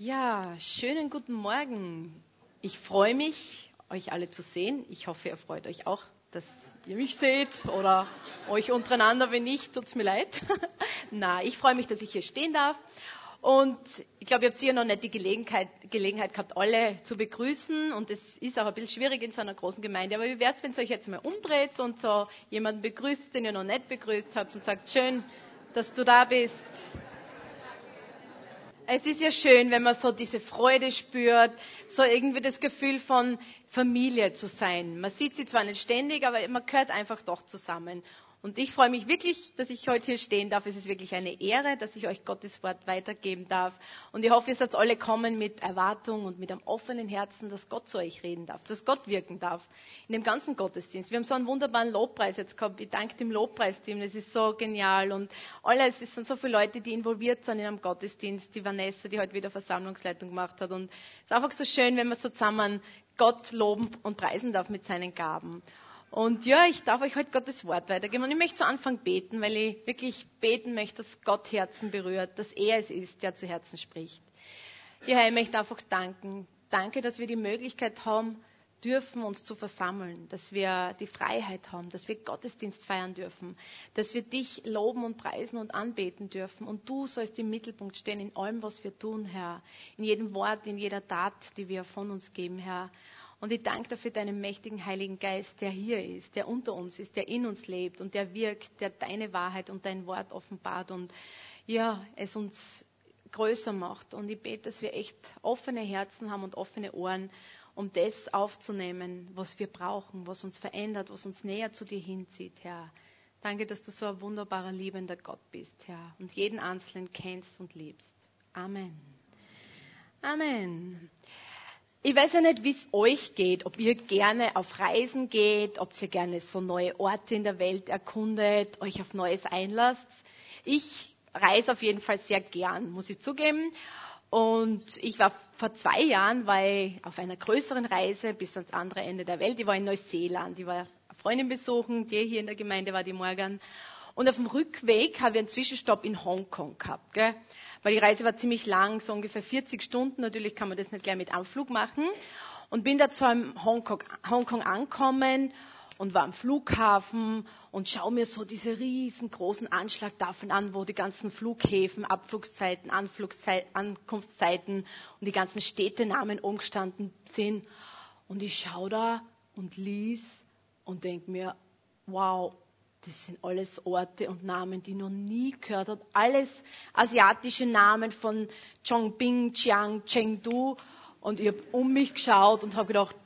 Ja, schönen guten Morgen. Ich freue mich, euch alle zu sehen. Ich hoffe, ihr freut euch auch, dass ihr mich seht oder euch untereinander. Wenn nicht, tut's mir leid. Na, ich freue mich, dass ich hier stehen darf. Und ich glaube, ihr habt sicher noch nicht die Gelegenheit, Gelegenheit gehabt, alle zu begrüßen. Und es ist auch ein bisschen schwierig in so einer großen Gemeinde. Aber wie wäre es, wenn ihr euch jetzt mal umdreht und so jemanden begrüßt, den ihr noch nicht begrüßt habt und sagt, schön, dass du da bist. Es ist ja schön, wenn man so diese Freude spürt, so irgendwie das Gefühl von Familie zu sein. Man sieht sie zwar nicht ständig, aber man gehört einfach doch zusammen. Und ich freue mich wirklich, dass ich heute hier stehen darf. Es ist wirklich eine Ehre, dass ich euch Gottes Wort weitergeben darf. Und ich hoffe, ihr seid alle kommen mit Erwartung und mit einem offenen Herzen, dass Gott zu euch reden darf, dass Gott wirken darf in dem ganzen Gottesdienst. Wir haben so einen wunderbaren Lobpreis jetzt gehabt. Ich danke dem Lobpreisteam, das ist so genial. Und alles, es sind so viele Leute, die involviert sind in einem Gottesdienst. Die Vanessa, die heute wieder Versammlungsleitung gemacht hat. Und es ist einfach so schön, wenn man so zusammen Gott loben und preisen darf mit seinen Gaben. Und ja, ich darf euch heute Gottes Wort weitergeben. Und ich möchte zu Anfang beten, weil ich wirklich beten möchte, dass Gott Herzen berührt, dass er es ist, der zu Herzen spricht. Ja, Herr, ich möchte einfach danken. Danke, dass wir die Möglichkeit haben, dürfen uns zu versammeln, dass wir die Freiheit haben, dass wir Gottesdienst feiern dürfen, dass wir dich loben und preisen und anbeten dürfen. Und du sollst im Mittelpunkt stehen in allem, was wir tun, Herr. In jedem Wort, in jeder Tat, die wir von uns geben, Herr. Und ich danke dafür deinen mächtigen Heiligen Geist, der hier ist, der unter uns ist, der in uns lebt und der wirkt, der deine Wahrheit und dein Wort offenbart und ja, es uns größer macht. Und ich bete, dass wir echt offene Herzen haben und offene Ohren, um das aufzunehmen, was wir brauchen, was uns verändert, was uns näher zu dir hinzieht, Herr. Danke, dass du so ein wunderbarer, liebender Gott bist, Herr, und jeden Einzelnen kennst und liebst. Amen. Amen. Ich weiß ja nicht, wie es euch geht, ob ihr gerne auf Reisen geht, ob ihr gerne so neue Orte in der Welt erkundet, euch auf Neues einlasst. Ich reise auf jeden Fall sehr gern, muss ich zugeben. Und ich war vor zwei Jahren war ich auf einer größeren Reise bis ans andere Ende der Welt. Ich war in Neuseeland. Ich war eine Freundin besuchen, die hier in der Gemeinde war, die Morgan. Und auf dem Rückweg habe ich einen Zwischenstopp in Hongkong gehabt. Gell? Weil die Reise war ziemlich lang, so ungefähr 40 Stunden. Natürlich kann man das nicht gleich mit Anflug machen. Und bin da zu einem Hongkong, Hongkong angekommen und war am Flughafen und schaue mir so diese riesengroßen Anschlagtafeln an, wo die ganzen Flughäfen, Abflugszeiten, Anflugszeiten, Ankunftszeiten und die ganzen Städtenamen umgestanden sind. Und ich schaue da und lies und denke mir, wow, das sind alles Orte und Namen, die noch nie gehört habe. Alles asiatische Namen von Chongping, Chiang, Chengdu. Und ich habe um mich geschaut und habe gedacht,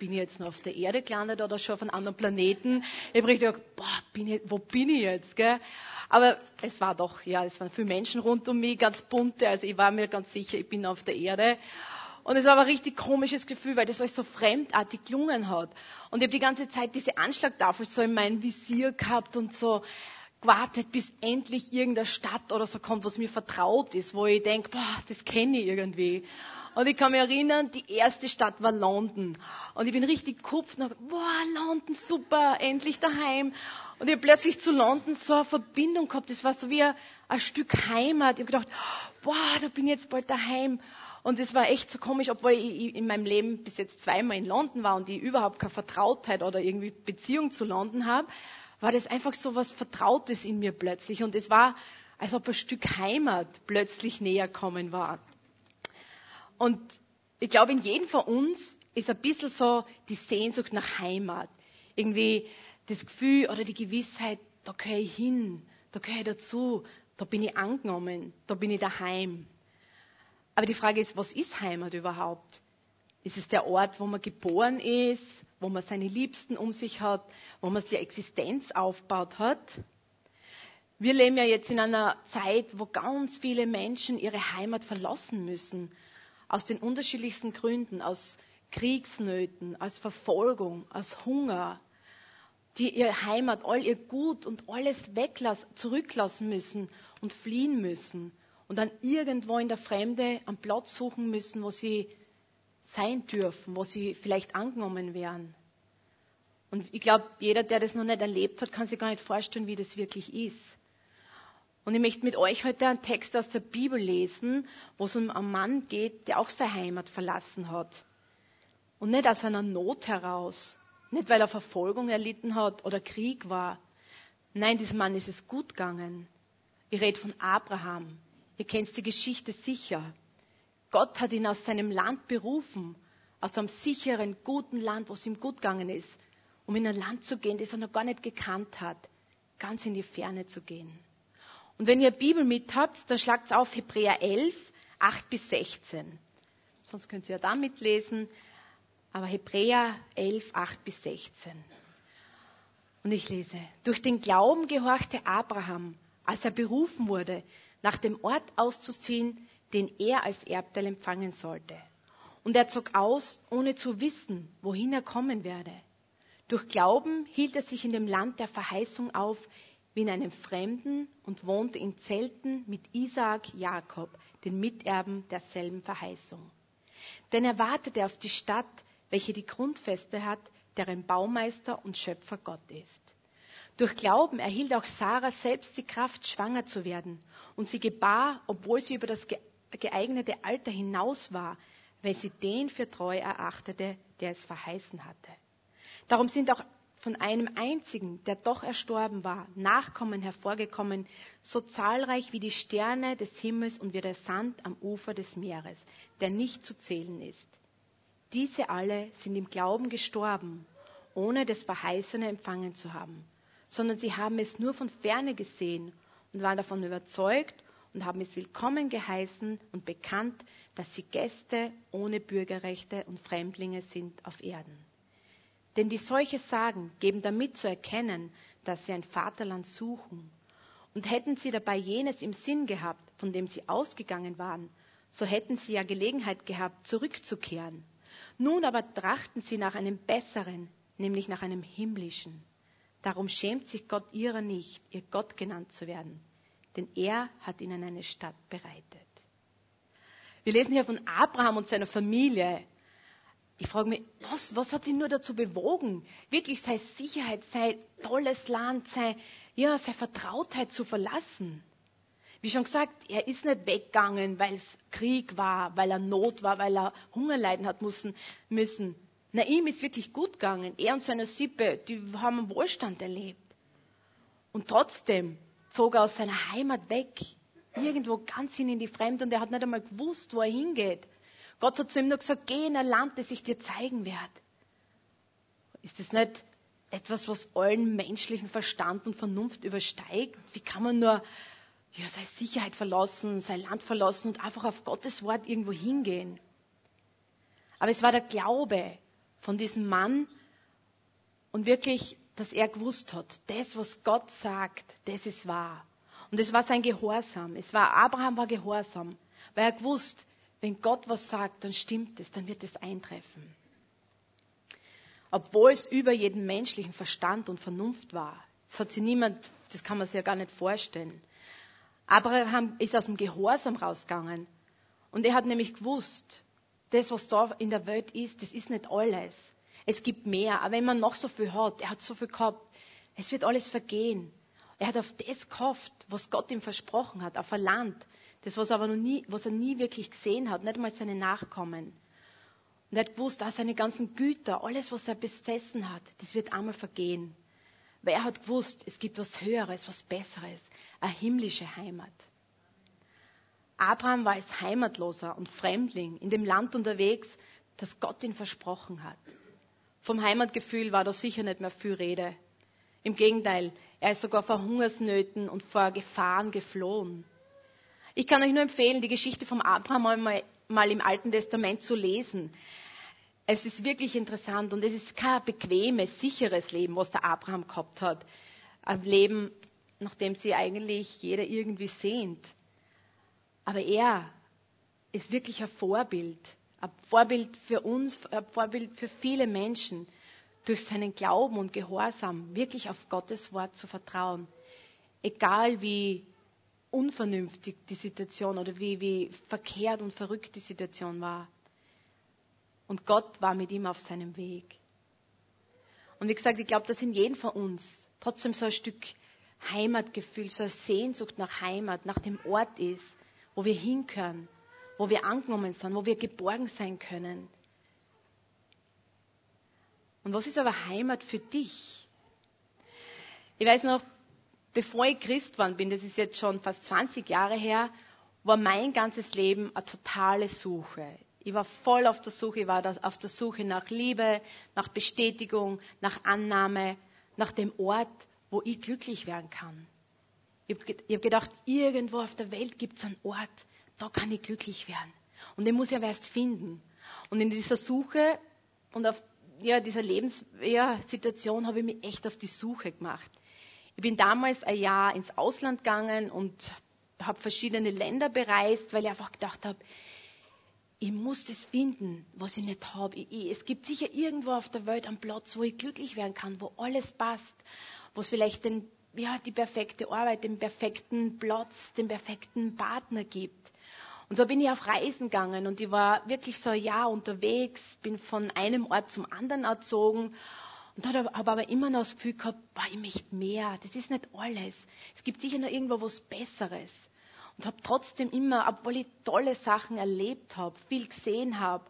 bin ich jetzt noch auf der Erde gelandet oder schon auf einem anderen Planeten? Ich habe richtig gedacht, boah, bin ich, wo bin ich jetzt? Gell? Aber es war doch, ja, es waren viele Menschen rund um mich, ganz bunte. Also ich war mir ganz sicher, ich bin auf der Erde. Und es war aber ein richtig komisches Gefühl, weil das alles so fremdartig gelungen hat. Und ich habe die ganze Zeit diese Anschlagtafel so in meinem Visier gehabt und so gewartet, bis endlich irgendeine Stadt oder so kommt, was mir vertraut ist, wo ich denke, boah, das kenne ich irgendwie. Und ich kann mich erinnern, die erste Stadt war London. Und ich bin richtig kupft und boah, London, super, endlich daheim. Und ich habe plötzlich zu London so eine Verbindung gehabt. Das war so wie ein, ein Stück Heimat. Ich habe gedacht, boah, da bin ich jetzt bald daheim. Und es war echt so komisch, obwohl ich in meinem Leben bis jetzt zweimal in London war und ich überhaupt keine Vertrautheit oder irgendwie Beziehung zu London habe, war das einfach so was Vertrautes in mir plötzlich. Und es war, als ob ein Stück Heimat plötzlich näher kommen war. Und ich glaube, in jedem von uns ist ein bisschen so die Sehnsucht nach Heimat. Irgendwie das Gefühl oder die Gewissheit, da gehöre ich hin, da gehöre ich dazu, da bin ich angenommen, da bin ich daheim. Aber die Frage ist, was ist Heimat überhaupt? Ist es der Ort, wo man geboren ist, wo man seine Liebsten um sich hat, wo man seine Existenz aufgebaut hat? Wir leben ja jetzt in einer Zeit, wo ganz viele Menschen ihre Heimat verlassen müssen. Aus den unterschiedlichsten Gründen, aus Kriegsnöten, aus Verfolgung, aus Hunger, die ihre Heimat, all ihr Gut und alles weglassen, zurücklassen müssen und fliehen müssen und dann irgendwo in der Fremde einen Platz suchen müssen, wo sie sein dürfen, wo sie vielleicht angenommen werden. Und ich glaube, jeder, der das noch nicht erlebt hat, kann sich gar nicht vorstellen, wie das wirklich ist. Und ich möchte mit euch heute einen Text aus der Bibel lesen, wo es um einen Mann geht, der auch seine Heimat verlassen hat. Und nicht aus einer Not heraus, nicht weil er Verfolgung erlitten hat oder Krieg war. Nein, diesem Mann ist es gut gegangen. Ich rede von Abraham. Ihr kennt die Geschichte sicher. Gott hat ihn aus seinem Land berufen, aus einem sicheren, guten Land, wo es ihm gut gegangen ist, um in ein Land zu gehen, das er noch gar nicht gekannt hat, ganz in die Ferne zu gehen. Und wenn ihr Bibel mit habt, dann schlagt auf Hebräer 11, 8 bis 16. Sonst könnt ihr ja da mitlesen. Aber Hebräer 11, 8 bis 16. Und ich lese, durch den Glauben gehorchte Abraham, als er berufen wurde, nach dem Ort auszuziehen, den er als Erbteil empfangen sollte. Und er zog aus, ohne zu wissen, wohin er kommen werde. Durch Glauben hielt er sich in dem Land der Verheißung auf, wie in einem Fremden und wohnte in Zelten mit Isaak Jakob, den Miterben derselben Verheißung. Denn er wartete auf die Stadt, welche die Grundfeste hat, deren Baumeister und Schöpfer Gott ist. Durch Glauben erhielt auch Sarah selbst die Kraft, schwanger zu werden, und sie gebar, obwohl sie über das geeignete Alter hinaus war, weil sie den für treu erachtete, der es verheißen hatte. Darum sind auch von einem einzigen, der doch erstorben war, Nachkommen hervorgekommen, so zahlreich wie die Sterne des Himmels und wie der Sand am Ufer des Meeres, der nicht zu zählen ist. Diese alle sind im Glauben gestorben, ohne das Verheißene empfangen zu haben, sondern sie haben es nur von ferne gesehen und waren davon überzeugt und haben es willkommen geheißen und bekannt, dass sie Gäste ohne Bürgerrechte und Fremdlinge sind auf Erden. Denn die solche sagen, geben damit zu erkennen, dass sie ein Vaterland suchen. Und hätten sie dabei jenes im Sinn gehabt, von dem sie ausgegangen waren, so hätten sie ja Gelegenheit gehabt, zurückzukehren. Nun aber trachten sie nach einem besseren, nämlich nach einem himmlischen. Darum schämt sich Gott ihrer nicht, ihr Gott genannt zu werden, denn er hat ihnen eine Stadt bereitet. Wir lesen hier von Abraham und seiner Familie. Ich frage mich, was, was hat ihn nur dazu bewogen, wirklich seine Sicherheit, sein tolles Land, sein, ja, seine Vertrautheit zu verlassen? Wie schon gesagt, er ist nicht weggegangen, weil es Krieg war, weil er Not war, weil er Hunger leiden hat müssen. müssen. Na, ihm ist wirklich gut gegangen. Er und seine Sippe, die haben Wohlstand erlebt. Und trotzdem zog er aus seiner Heimat weg, irgendwo ganz hin in die Fremde und er hat nicht einmal gewusst, wo er hingeht. Gott hat zu ihm nur gesagt, geh in ein Land, das ich dir zeigen werde. Ist das nicht etwas, was allen menschlichen Verstand und Vernunft übersteigt? Wie kann man nur ja, seine Sicherheit verlassen, sein Land verlassen und einfach auf Gottes Wort irgendwo hingehen? Aber es war der Glaube von diesem Mann und wirklich, dass er gewusst hat, das, was Gott sagt, das ist wahr. Und es war sein Gehorsam. Es war, Abraham war Gehorsam, weil er gewusst, wenn Gott was sagt, dann stimmt es, dann wird es eintreffen. Obwohl es über jeden menschlichen Verstand und Vernunft war. Das hat sich niemand, das kann man sich ja gar nicht vorstellen. Abraham ist aus dem Gehorsam rausgegangen. Und er hat nämlich gewusst, das, was da in der Welt ist, das ist nicht alles. Es gibt mehr. Aber wenn man noch so viel hat, er hat so viel gehabt, es wird alles vergehen. Er hat auf das gehofft, was Gott ihm versprochen hat, auf ein Land, das, was, aber noch nie, was er nie wirklich gesehen hat, nicht einmal seine Nachkommen. Und er hat gewusst, dass seine ganzen Güter, alles, was er besessen hat, das wird einmal vergehen. Weil er hat gewusst, es gibt was Höheres, was Besseres, eine himmlische Heimat. Abraham war als Heimatloser und Fremdling in dem Land unterwegs, das Gott ihm versprochen hat. Vom Heimatgefühl war da sicher nicht mehr viel Rede. Im Gegenteil, er ist sogar vor Hungersnöten und vor Gefahren geflohen. Ich kann euch nur empfehlen, die Geschichte vom Abraham mal, mal im Alten Testament zu lesen. Es ist wirklich interessant und es ist kein bequemes, sicheres Leben, was der Abraham gehabt hat. Ein Leben, nach dem sie eigentlich jeder irgendwie sehnt. Aber er ist wirklich ein Vorbild. Ein Vorbild für uns, ein Vorbild für viele Menschen, durch seinen Glauben und Gehorsam wirklich auf Gottes Wort zu vertrauen. Egal wie unvernünftig die Situation oder wie, wie verkehrt und verrückt die Situation war. Und Gott war mit ihm auf seinem Weg. Und wie gesagt, ich glaube, dass in jedem von uns trotzdem so ein Stück Heimatgefühl, so eine Sehnsucht nach Heimat, nach dem Ort ist, wo wir hinkönnen, wo wir angenommen sind, wo wir geborgen sein können. Und was ist aber Heimat für dich? Ich weiß noch, bevor ich Christ geworden bin, das ist jetzt schon fast 20 Jahre her, war mein ganzes Leben eine totale Suche. Ich war voll auf der Suche, ich war auf der Suche nach Liebe, nach Bestätigung, nach Annahme, nach dem Ort, wo ich glücklich werden kann. Ich habe gedacht, irgendwo auf der Welt gibt es einen Ort, da kann ich glücklich werden. Und den muss ich aber erst finden. Und in dieser Suche und auf ja, dieser Lebenssituation ja, habe ich mich echt auf die Suche gemacht. Ich bin damals ein Jahr ins Ausland gegangen und habe verschiedene Länder bereist, weil ich einfach gedacht habe, ich muss das finden, was ich nicht habe. es gibt sicher irgendwo auf der Welt einen Platz, wo ich glücklich werden kann, wo alles passt, wo es vielleicht den, ja, die perfekte Arbeit, den perfekten Platz, den perfekten Partner gibt. Und so bin ich auf Reisen gegangen und ich war wirklich so ein Jahr unterwegs, bin von einem Ort zum anderen erzogen und habe aber immer noch das Gefühl gehabt, boah, ich möchte mehr, das ist nicht alles. Es gibt sicher noch irgendwo was Besseres und habe trotzdem immer, obwohl ich tolle Sachen erlebt habe, viel gesehen habe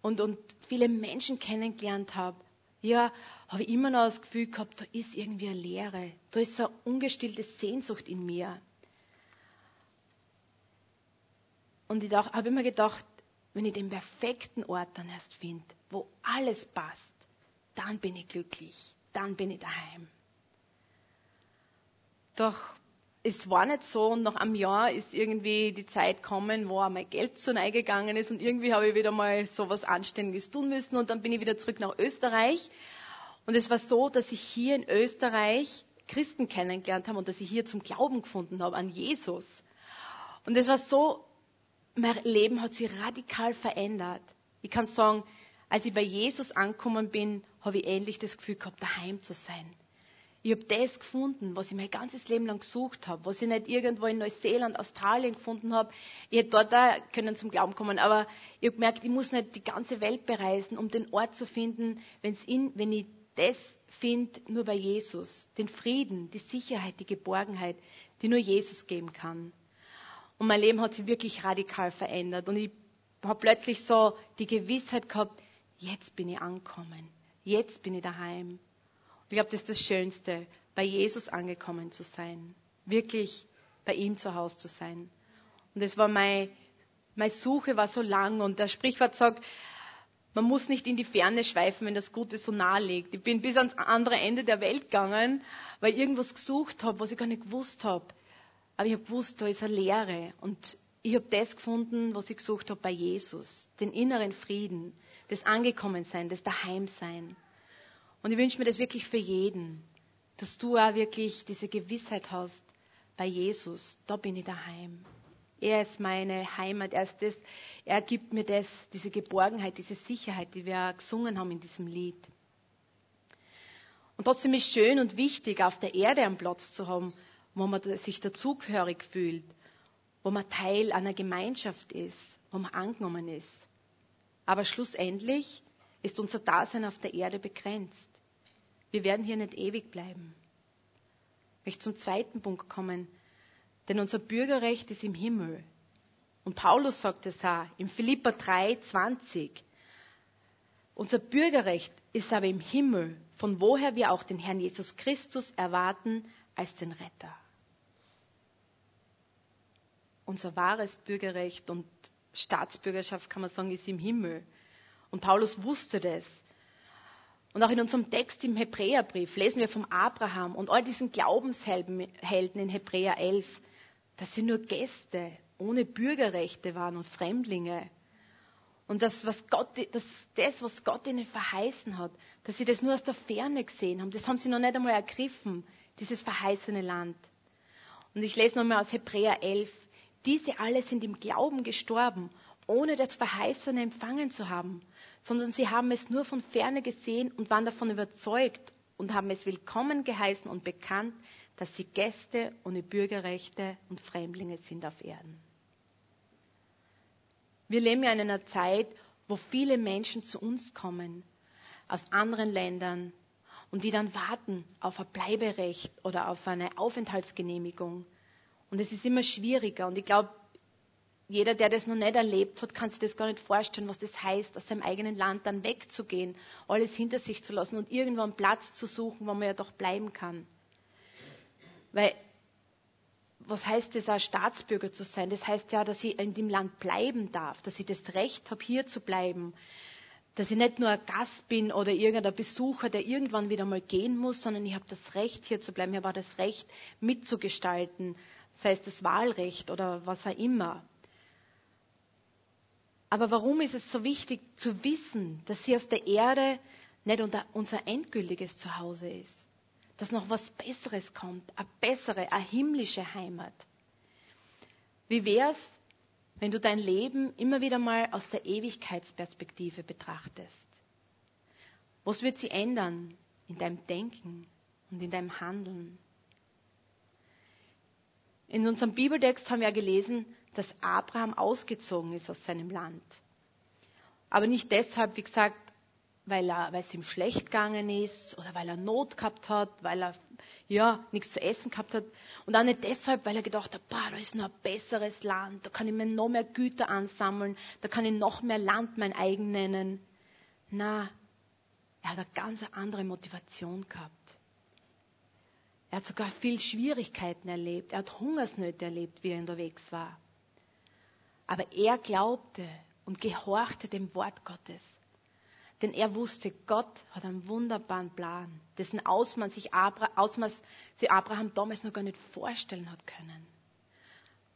und, und viele Menschen kennengelernt habe, ja, habe ich immer noch das Gefühl gehabt, da ist irgendwie eine Leere, da ist so eine ungestillte Sehnsucht in mir. Und ich habe immer gedacht, wenn ich den perfekten Ort dann erst finde, wo alles passt, dann bin ich glücklich, dann bin ich daheim. Doch es war nicht so und nach einem Jahr ist irgendwie die Zeit gekommen, wo mein Geld zu Neige gegangen ist und irgendwie habe ich wieder mal so was Anständiges tun müssen und dann bin ich wieder zurück nach Österreich. Und es war so, dass ich hier in Österreich Christen kennengelernt habe und dass ich hier zum Glauben gefunden habe an Jesus. Und es war so, mein Leben hat sich radikal verändert. Ich kann sagen, als ich bei Jesus angekommen bin, habe ich endlich das Gefühl gehabt, daheim zu sein. Ich habe das gefunden, was ich mein ganzes Leben lang gesucht habe, was ich nicht irgendwo in Neuseeland, Australien gefunden habe. Ich hätte dort da können zum Glauben kommen, aber ich habe gemerkt, ich muss nicht die ganze Welt bereisen, um den Ort zu finden, in, wenn ich das finde, nur bei Jesus. Den Frieden, die Sicherheit, die Geborgenheit, die nur Jesus geben kann. Und mein Leben hat sich wirklich radikal verändert. Und ich habe plötzlich so die Gewissheit gehabt, jetzt bin ich angekommen. Jetzt bin ich daheim. Ich glaube, das ist das Schönste, bei Jesus angekommen zu sein. Wirklich bei ihm zu Hause zu sein. Und das war mein, meine Suche war so lang und der Sprichwort sagt, man muss nicht in die Ferne schweifen, wenn das Gute so nahe liegt. Ich bin bis ans andere Ende der Welt gegangen, weil ich irgendwas gesucht habe, was ich gar nicht gewusst habe. Aber ich habe gewusst, da ist eine Leere. Und ich habe das gefunden, was ich gesucht habe bei Jesus. Den inneren Frieden, das Angekommensein, das Daheimsein. Und ich wünsche mir das wirklich für jeden, dass du auch wirklich diese Gewissheit hast, bei Jesus, da bin ich daheim. Er ist meine Heimat, er ist das, er gibt mir das, diese Geborgenheit, diese Sicherheit, die wir gesungen haben in diesem Lied. Und trotzdem ist es schön und wichtig, auf der Erde einen Platz zu haben, wo man sich dazugehörig fühlt, wo man Teil einer Gemeinschaft ist, wo man angenommen ist. Aber schlussendlich ist unser Dasein auf der Erde begrenzt. Wir werden hier nicht ewig bleiben. Ich möchte zum zweiten Punkt kommen, denn unser Bürgerrecht ist im Himmel. Und Paulus sagt es auch im Philippa 3, 20. Unser Bürgerrecht ist aber im Himmel, von woher wir auch den Herrn Jesus Christus erwarten als den Retter. Unser wahres Bürgerrecht und Staatsbürgerschaft, kann man sagen, ist im Himmel. Und Paulus wusste das. Und auch in unserem Text im Hebräerbrief lesen wir vom Abraham und all diesen Glaubenshelden in Hebräer 11, dass sie nur Gäste ohne Bürgerrechte waren und Fremdlinge. Und das, was Gott, das, das, was Gott ihnen verheißen hat, dass sie das nur aus der Ferne gesehen haben, das haben sie noch nicht einmal ergriffen, dieses verheißene Land. Und ich lese nochmal aus Hebräer 11. Diese alle sind im Glauben gestorben, ohne das Verheißene empfangen zu haben sondern sie haben es nur von ferne gesehen und waren davon überzeugt und haben es willkommen geheißen und bekannt, dass sie Gäste ohne Bürgerrechte und Fremdlinge sind auf Erden. Wir leben ja in einer Zeit, wo viele Menschen zu uns kommen, aus anderen Ländern, und die dann warten auf ein Bleiberecht oder auf eine Aufenthaltsgenehmigung. Und es ist immer schwieriger. Und ich glaube, jeder, der das noch nicht erlebt hat, kann sich das gar nicht vorstellen, was das heißt, aus seinem eigenen Land dann wegzugehen, alles hinter sich zu lassen und irgendwo einen Platz zu suchen, wo man ja doch bleiben kann. Weil, was heißt es, ein Staatsbürger zu sein? Das heißt ja, dass ich in dem Land bleiben darf, dass ich das Recht habe, hier zu bleiben, dass ich nicht nur ein Gast bin oder irgendein Besucher, der irgendwann wieder mal gehen muss, sondern ich habe das Recht, hier zu bleiben. Ich habe auch das Recht, mitzugestalten, sei es das Wahlrecht oder was auch immer. Aber warum ist es so wichtig zu wissen, dass hier auf der Erde nicht unser endgültiges Zuhause ist? Dass noch was Besseres kommt, eine bessere, eine himmlische Heimat. Wie wäre es, wenn du dein Leben immer wieder mal aus der Ewigkeitsperspektive betrachtest? Was wird sie ändern in deinem Denken und in deinem Handeln? In unserem Bibeltext haben wir ja gelesen, dass Abraham ausgezogen ist aus seinem Land. Aber nicht deshalb, wie gesagt, weil, er, weil es ihm schlecht gegangen ist oder weil er Not gehabt hat, weil er ja nichts zu essen gehabt hat. Und auch nicht deshalb, weil er gedacht hat, boah, da ist noch ein besseres Land, da kann ich mir noch mehr Güter ansammeln, da kann ich noch mehr Land mein eigen nennen. Na, er hat eine ganz andere Motivation gehabt. Er hat sogar viel Schwierigkeiten erlebt. Er hat Hungersnöte erlebt, wie er unterwegs war. Aber er glaubte und gehorchte dem Wort Gottes. Denn er wusste, Gott hat einen wunderbaren Plan, dessen Ausmaß sich, Abra Ausmaß sich Abraham damals noch gar nicht vorstellen hat können.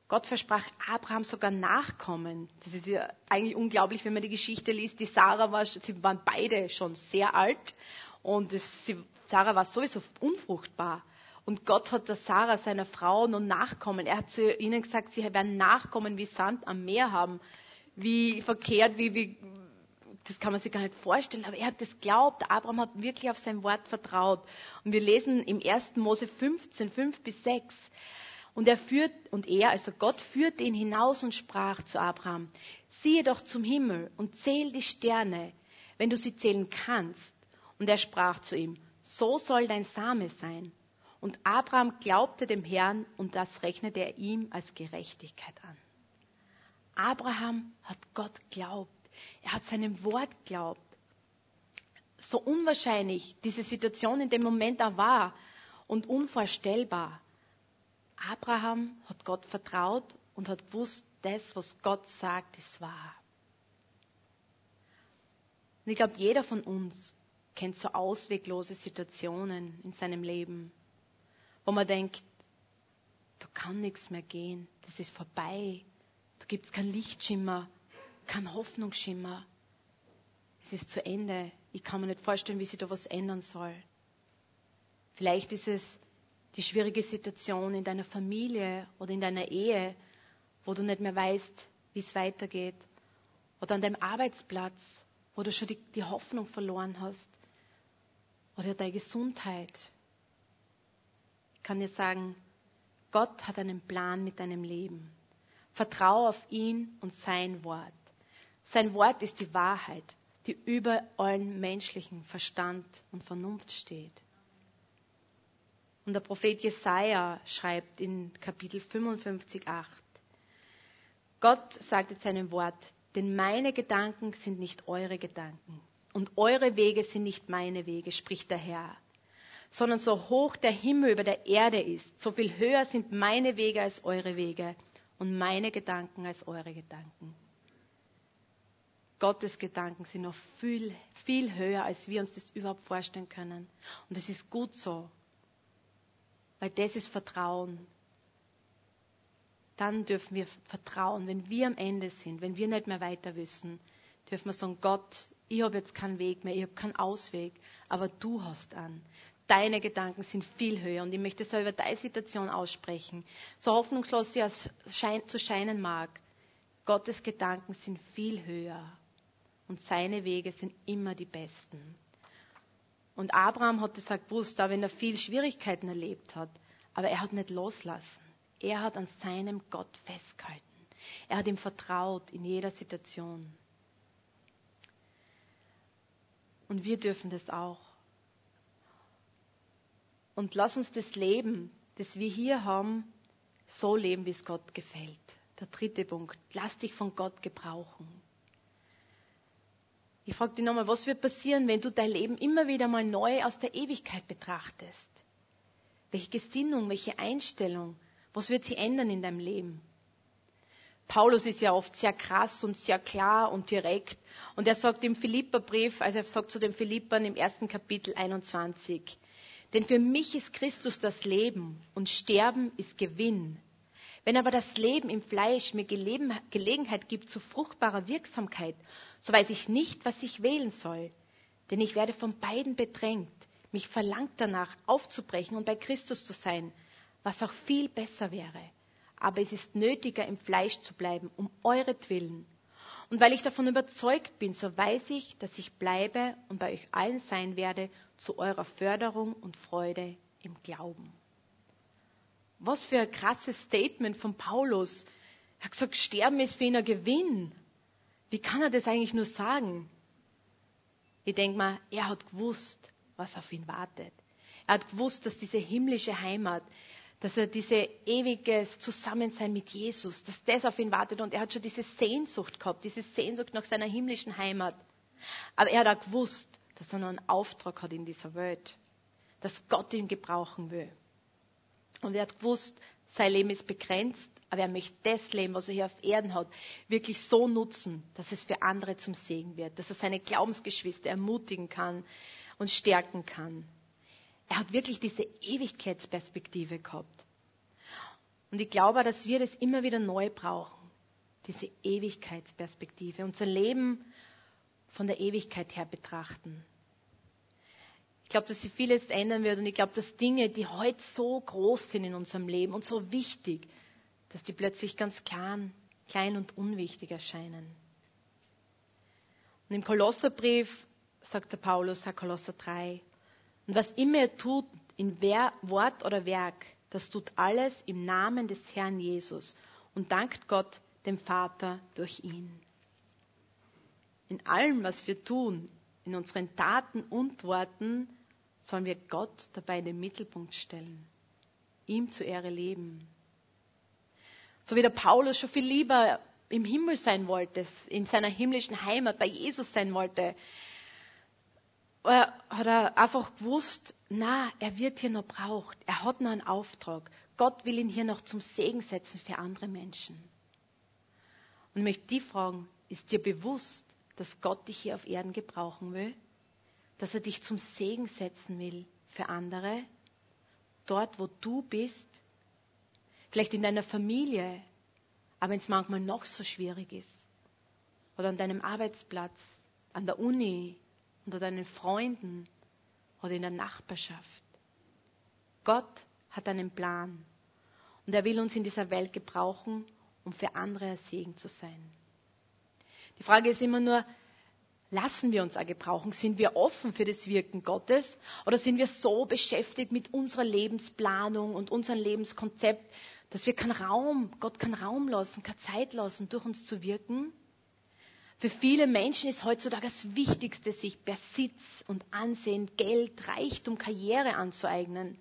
Gott versprach Abraham sogar Nachkommen. Das ist ja eigentlich unglaublich, wenn man die Geschichte liest. Die Sarah war, sie waren beide schon sehr alt und es, sie, Sarah war sowieso unfruchtbar. Und Gott hat der Sarah, seiner Frau, nun Nachkommen. Er hat zu ihnen gesagt, sie werden Nachkommen wie Sand am Meer haben. Wie verkehrt, wie, wie, das kann man sich gar nicht vorstellen, aber er hat das glaubt. Abraham hat wirklich auf sein Wort vertraut. Und wir lesen im 1. Mose 15, 5 bis 6. Und er führt, und er, also Gott, führte ihn hinaus und sprach zu Abraham, siehe doch zum Himmel und zähl die Sterne, wenn du sie zählen kannst. Und er sprach zu ihm, so soll dein Same sein. Und Abraham glaubte dem Herrn und das rechnete er ihm als Gerechtigkeit an. Abraham hat Gott glaubt. Er hat seinem Wort glaubt. So unwahrscheinlich diese Situation in dem Moment auch war und unvorstellbar. Abraham hat Gott vertraut und hat gewusst, das, was Gott sagt, ist wahr. Und ich glaube, jeder von uns kennt so ausweglose Situationen in seinem Leben wo man denkt, da kann nichts mehr gehen, das ist vorbei, da gibt es keinen Lichtschimmer, keinen Hoffnungsschimmer. Es ist zu Ende. Ich kann mir nicht vorstellen, wie sich da was ändern soll. Vielleicht ist es die schwierige Situation in deiner Familie oder in deiner Ehe, wo du nicht mehr weißt, wie es weitergeht. Oder an deinem Arbeitsplatz, wo du schon die, die Hoffnung verloren hast. Oder deine Gesundheit, kann dir sagen, Gott hat einen Plan mit deinem Leben. Vertraue auf ihn und sein Wort. Sein Wort ist die Wahrheit, die über allen menschlichen Verstand und Vernunft steht. Und der Prophet Jesaja schreibt in Kapitel 55, 8, Gott sagt in seinem Wort, denn meine Gedanken sind nicht eure Gedanken und eure Wege sind nicht meine Wege, spricht der Herr sondern so hoch der Himmel über der Erde ist, so viel höher sind meine Wege als eure Wege und meine Gedanken als eure Gedanken. Gottes Gedanken sind noch viel, viel höher, als wir uns das überhaupt vorstellen können. Und es ist gut so, weil das ist Vertrauen. Dann dürfen wir vertrauen, wenn wir am Ende sind, wenn wir nicht mehr weiter wissen, dürfen wir sagen, Gott, ich habe jetzt keinen Weg mehr, ich habe keinen Ausweg, aber du hast an. Deine Gedanken sind viel höher und ich möchte es auch über deine Situation aussprechen. So hoffnungslos sie zu scheinen mag, Gottes Gedanken sind viel höher und seine Wege sind immer die besten. Und Abraham hat das gewusst, auch wenn er viel Schwierigkeiten erlebt hat, aber er hat nicht loslassen. Er hat an seinem Gott festgehalten. Er hat ihm vertraut in jeder Situation. Und wir dürfen das auch. Und lass uns das Leben, das wir hier haben, so leben, wie es Gott gefällt. Der dritte Punkt. Lass dich von Gott gebrauchen. Ich frage dich nochmal, was wird passieren, wenn du dein Leben immer wieder mal neu aus der Ewigkeit betrachtest? Welche Gesinnung, welche Einstellung, was wird sie ändern in deinem Leben? Paulus ist ja oft sehr krass und sehr klar und direkt. Und er sagt im Philipperbrief, also er sagt zu den Philippern im ersten Kapitel 21, denn für mich ist Christus das Leben und Sterben ist Gewinn. Wenn aber das Leben im Fleisch mir Gelegenheit gibt zu fruchtbarer Wirksamkeit, so weiß ich nicht, was ich wählen soll. Denn ich werde von beiden bedrängt. Mich verlangt danach, aufzubrechen und bei Christus zu sein, was auch viel besser wäre. Aber es ist nötiger, im Fleisch zu bleiben, um euretwillen. Und weil ich davon überzeugt bin, so weiß ich, dass ich bleibe und bei euch allen sein werde zu eurer Förderung und Freude im Glauben. Was für ein krasses Statement von Paulus. Er hat gesagt, Sterben ist für ihn ein Gewinn. Wie kann er das eigentlich nur sagen? Ich denke mal, er hat gewusst, was auf ihn wartet. Er hat gewusst, dass diese himmlische Heimat, dass er diese ewiges Zusammensein mit Jesus, dass das auf ihn wartet und er hat schon diese Sehnsucht gehabt, diese Sehnsucht nach seiner himmlischen Heimat. Aber er hat auch gewusst, dass er noch einen Auftrag hat in dieser Welt, dass Gott ihn gebrauchen will. Und er hat gewusst, sein Leben ist begrenzt, aber er möchte das Leben, was er hier auf Erden hat, wirklich so nutzen, dass es für andere zum Segen wird, dass er seine Glaubensgeschwister ermutigen kann und stärken kann. Er hat wirklich diese Ewigkeitsperspektive gehabt. Und ich glaube, dass wir das immer wieder neu brauchen, diese Ewigkeitsperspektive, unser Leben von der Ewigkeit her betrachten. Ich glaube, dass sich vieles ändern wird und ich glaube, dass Dinge, die heute so groß sind in unserem Leben und so wichtig, dass die plötzlich ganz klein, klein und unwichtig erscheinen. Und im Kolosserbrief sagt der Paulus, Herr Kolosser 3, und was immer ihr tut, in Wort oder Werk, das tut alles im Namen des Herrn Jesus und dankt Gott, dem Vater, durch ihn. In allem, was wir tun, in unseren Taten und Worten, sollen wir Gott dabei in den Mittelpunkt stellen, ihm zu Ehre leben. So wie der Paulus schon viel lieber im Himmel sein wollte, in seiner himmlischen Heimat bei Jesus sein wollte, hat er einfach gewusst, na, er wird hier noch braucht. Er hat noch einen Auftrag. Gott will ihn hier noch zum Segen setzen für andere Menschen. Und ich möchte die fragen, ist dir bewusst, dass Gott dich hier auf Erden gebrauchen will? Dass er dich zum Segen setzen will für andere? Dort, wo du bist? Vielleicht in deiner Familie, aber wenn es manchmal noch so schwierig ist. Oder an deinem Arbeitsplatz, an der Uni, unter deinen Freunden oder in der Nachbarschaft. Gott hat einen Plan und er will uns in dieser Welt gebrauchen, um für andere ein Segen zu sein. Die Frage ist immer nur, lassen wir uns auch gebrauchen? Sind wir offen für das Wirken Gottes oder sind wir so beschäftigt mit unserer Lebensplanung und unserem Lebenskonzept, dass wir keinen Raum, Gott keinen Raum lassen, keine Zeit lassen, durch uns zu wirken? Für viele Menschen ist heutzutage das Wichtigste, sich Besitz und Ansehen, Geld, Reichtum, Karriere anzueignen.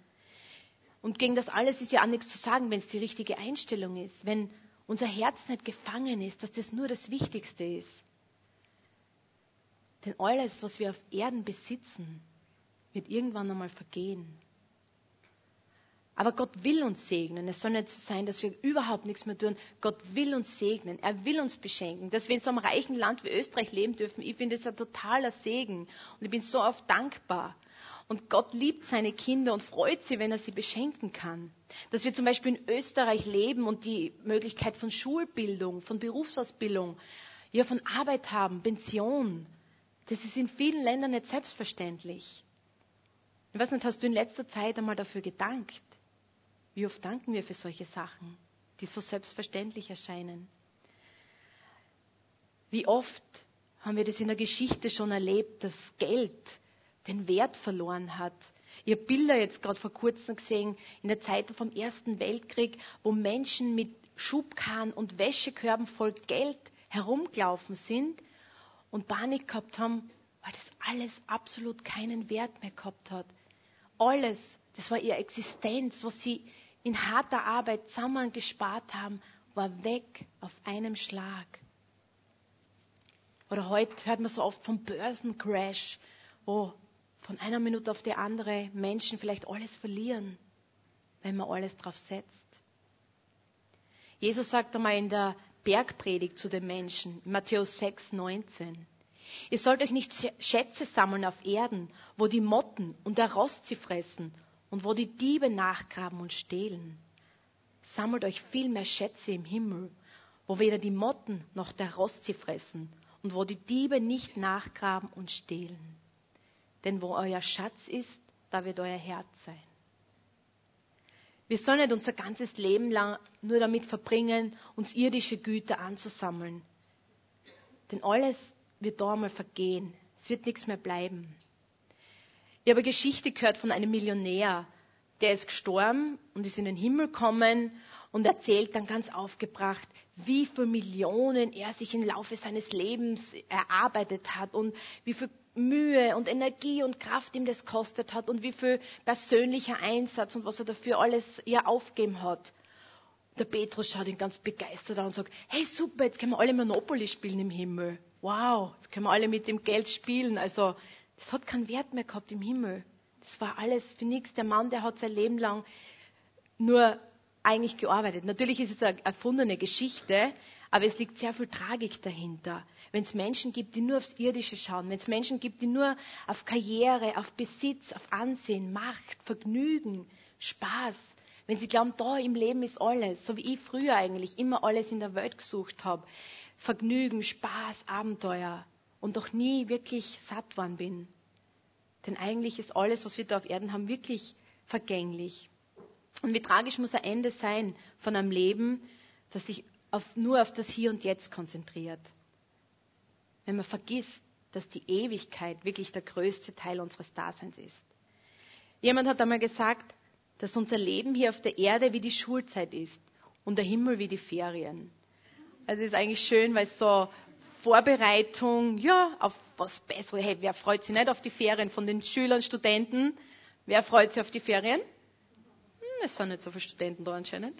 Und gegen das alles ist ja auch nichts zu sagen, wenn es die richtige Einstellung ist. Wenn unser Herz nicht gefangen ist, dass das nur das Wichtigste ist. Denn alles, was wir auf Erden besitzen, wird irgendwann einmal vergehen. Aber Gott will uns segnen. Es soll nicht so sein, dass wir überhaupt nichts mehr tun. Gott will uns segnen. Er will uns beschenken. Dass wir in so einem reichen Land wie Österreich leben dürfen, ich finde das ein totaler Segen. Und ich bin so oft dankbar. Und Gott liebt seine Kinder und freut sie, wenn er sie beschenken kann. Dass wir zum Beispiel in Österreich leben und die Möglichkeit von Schulbildung, von Berufsausbildung, ja, von Arbeit haben, Pension. Das ist in vielen Ländern nicht selbstverständlich. Ich weiß nicht, hast du in letzter Zeit einmal dafür gedankt? Wie oft danken wir für solche Sachen, die so selbstverständlich erscheinen? Wie oft haben wir das in der Geschichte schon erlebt, dass Geld den Wert verloren hat. Habe Bilder jetzt gerade vor kurzem gesehen, in der Zeit vom Ersten Weltkrieg, wo Menschen mit Schubkarren und Wäschekörben voll Geld herumgelaufen sind und Panik gehabt haben, weil das alles absolut keinen Wert mehr gehabt hat. alles, das war ihre Existenz, was sie in harter Arbeit zusammen gespart haben, war weg auf einem Schlag. Oder heute hört man so oft vom Börsencrash, wo von einer Minute auf die andere Menschen vielleicht alles verlieren, wenn man alles drauf setzt. Jesus sagt einmal in der Bergpredigt zu den Menschen, Matthäus 6, 19. Ihr sollt euch nicht Schätze sammeln auf Erden, wo die Motten und der Rost sie fressen und wo die Diebe nachgraben und stehlen. Sammelt euch vielmehr Schätze im Himmel, wo weder die Motten noch der Rost sie fressen und wo die Diebe nicht nachgraben und stehlen. Denn wo euer Schatz ist, da wird euer Herz sein. Wir sollen nicht unser ganzes Leben lang nur damit verbringen, uns irdische Güter anzusammeln. Denn alles wird da einmal vergehen. Es wird nichts mehr bleiben. Ich habe eine Geschichte gehört von einem Millionär, der ist gestorben und ist in den Himmel gekommen und erzählt dann ganz aufgebracht, wie viele Millionen er sich im Laufe seines Lebens erarbeitet hat und wie viel Mühe und Energie und Kraft ihm das kostet hat und wie viel persönlicher Einsatz und was er dafür alles ja aufgeben hat. Der Petrus schaut ihn ganz begeistert an und sagt, hey super, jetzt können wir alle Monopoly spielen im Himmel. Wow, jetzt können wir alle mit dem Geld spielen. Also, das hat keinen Wert mehr gehabt im Himmel. Das war alles für nichts. Der Mann, der hat sein Leben lang nur eigentlich gearbeitet. Natürlich ist es eine erfundene Geschichte, aber es liegt sehr viel Tragik dahinter. Wenn es Menschen gibt, die nur aufs Irdische schauen, wenn es Menschen gibt, die nur auf Karriere, auf Besitz, auf Ansehen, Macht, Vergnügen, Spaß, wenn sie glauben, da im Leben ist alles, so wie ich früher eigentlich immer alles in der Welt gesucht habe, Vergnügen, Spaß, Abenteuer und doch nie wirklich satt worden bin. Denn eigentlich ist alles, was wir da auf Erden haben, wirklich vergänglich. Und wie tragisch muss ein Ende sein von einem Leben, das sich auf, nur auf das Hier und Jetzt konzentriert. Wenn man vergisst, dass die Ewigkeit wirklich der größte Teil unseres Daseins ist. Jemand hat einmal gesagt, dass unser Leben hier auf der Erde wie die Schulzeit ist und der Himmel wie die Ferien. Also ist eigentlich schön, weil so Vorbereitung, ja, auf was Besseres. Hey, wer freut sich nicht auf die Ferien von den Schülern, Studenten? Wer freut sich auf die Ferien? Es sind nicht so viele Studenten da anscheinend.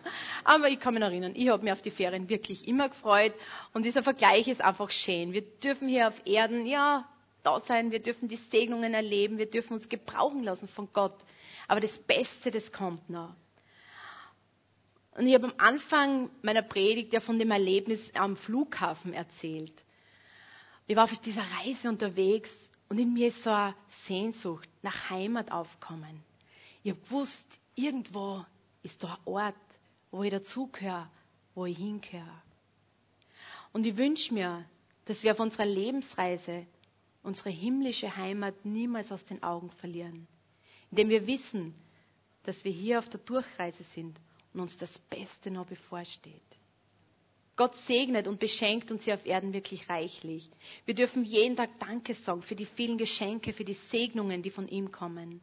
Aber ich kann mich erinnern, ich habe mich auf die Ferien wirklich immer gefreut. Und dieser Vergleich ist einfach schön. Wir dürfen hier auf Erden, ja, da sein, wir dürfen die Segnungen erleben, wir dürfen uns gebrauchen lassen von Gott. Aber das Beste, das kommt noch. Und ich habe am Anfang meiner Predigt ja von dem Erlebnis am Flughafen erzählt. Ich war auf dieser Reise unterwegs und in mir ist so eine Sehnsucht nach Heimat aufkommen. Ich habe gewusst, irgendwo ist da ein Ort, wo ich dazugehöre, wo ich hingehöre. Und ich wünsche mir, dass wir auf unserer Lebensreise unsere himmlische Heimat niemals aus den Augen verlieren, indem wir wissen, dass wir hier auf der Durchreise sind und uns das Beste noch bevorsteht. Gott segnet und beschenkt uns hier auf Erden wirklich reichlich. Wir dürfen jeden Tag Danke sagen für die vielen Geschenke, für die Segnungen, die von ihm kommen.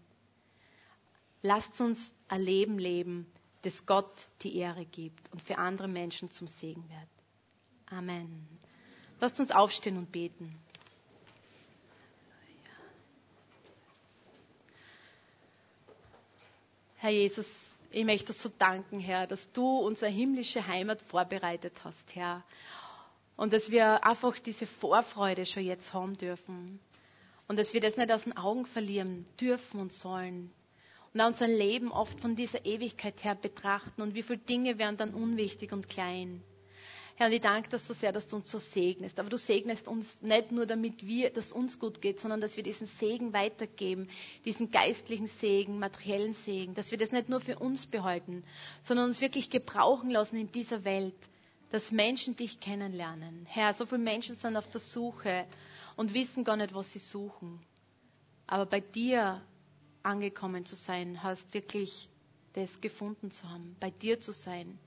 Lasst uns ein Leben leben, das Gott die Ehre gibt und für andere Menschen zum Segen wird. Amen. Lasst uns aufstehen und beten. Herr Jesus, ich möchte so danken, Herr, dass du unsere himmlische Heimat vorbereitet hast, Herr. Und dass wir einfach diese Vorfreude schon jetzt haben dürfen. Und dass wir das nicht aus den Augen verlieren dürfen und sollen auch unser Leben oft von dieser Ewigkeit her betrachten und wie viele Dinge werden dann unwichtig und klein. Herr, und ich danke dir so sehr, dass du uns so segnest. Aber du segnest uns nicht nur, damit wir, dass uns gut geht, sondern dass wir diesen Segen weitergeben, diesen geistlichen Segen, materiellen Segen, dass wir das nicht nur für uns behalten, sondern uns wirklich gebrauchen lassen in dieser Welt, dass Menschen dich kennenlernen. Herr, so viele Menschen sind auf der Suche und wissen gar nicht, was sie suchen. Aber bei dir angekommen zu sein, hast wirklich das gefunden zu haben, bei dir zu sein.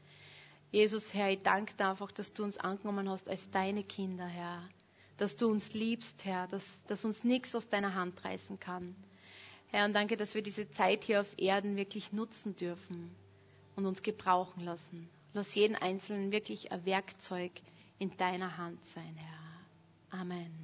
Jesus, Herr, ich danke dir einfach, dass du uns angenommen hast als deine Kinder, Herr. Dass du uns liebst, Herr, dass, dass uns nichts aus deiner Hand reißen kann. Herr, und danke, dass wir diese Zeit hier auf Erden wirklich nutzen dürfen und uns gebrauchen lassen. Lass jeden Einzelnen wirklich ein Werkzeug in deiner Hand sein, Herr. Amen.